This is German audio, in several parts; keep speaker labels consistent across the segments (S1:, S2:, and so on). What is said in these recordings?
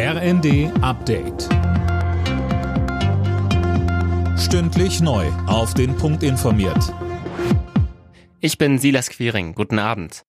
S1: RND Update. Stündlich neu. Auf den Punkt informiert.
S2: Ich bin Silas Quiring. Guten Abend.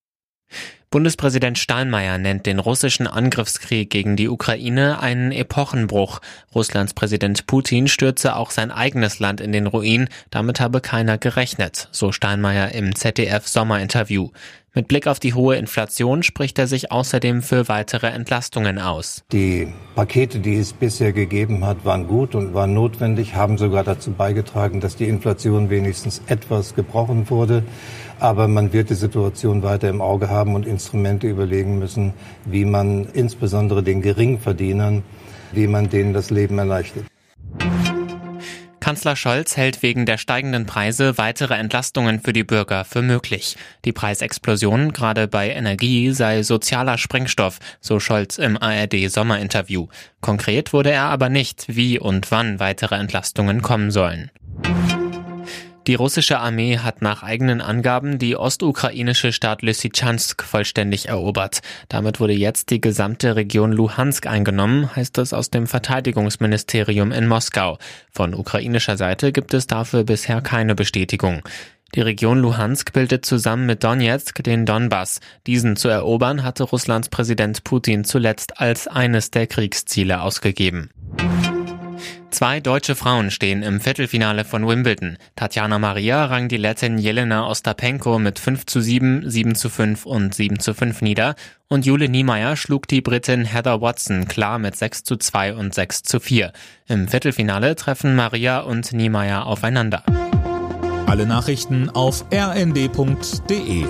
S2: Bundespräsident Steinmeier nennt den russischen Angriffskrieg gegen die Ukraine einen Epochenbruch. Russlands Präsident Putin stürze auch sein eigenes Land in den Ruin. Damit habe keiner gerechnet, so Steinmeier im ZDF Sommerinterview. Mit Blick auf die hohe Inflation spricht er sich außerdem für weitere Entlastungen aus.
S3: Die Pakete, die es bisher gegeben hat, waren gut und waren notwendig, haben sogar dazu beigetragen, dass die Inflation wenigstens etwas gebrochen wurde. Aber man wird die Situation weiter im Auge haben und Instrumente überlegen müssen, wie man insbesondere den Geringverdienern, wie man denen das Leben erleichtert.
S2: Kanzler Scholz hält wegen der steigenden Preise weitere Entlastungen für die Bürger für möglich. Die Preisexplosion gerade bei Energie sei sozialer Sprengstoff, so Scholz im ARD Sommerinterview. Konkret wurde er aber nicht, wie und wann weitere Entlastungen kommen sollen. Die russische Armee hat nach eigenen Angaben die ostukrainische Stadt Lysychansk vollständig erobert. Damit wurde jetzt die gesamte Region Luhansk eingenommen, heißt es aus dem Verteidigungsministerium in Moskau. Von ukrainischer Seite gibt es dafür bisher keine Bestätigung. Die Region Luhansk bildet zusammen mit Donetsk den Donbass. Diesen zu erobern hatte Russlands Präsident Putin zuletzt als eines der Kriegsziele ausgegeben. Zwei deutsche Frauen stehen im Viertelfinale von Wimbledon. Tatjana Maria rang die Lettin Jelena Ostapenko mit 5 zu 7, 7 zu 5 und 7 zu 5 nieder und Jule Niemeyer schlug die Britin Heather Watson klar mit 6 zu 2 und 6 zu 4. Im Viertelfinale treffen Maria und Niemeyer aufeinander.
S1: Alle Nachrichten auf rnd.de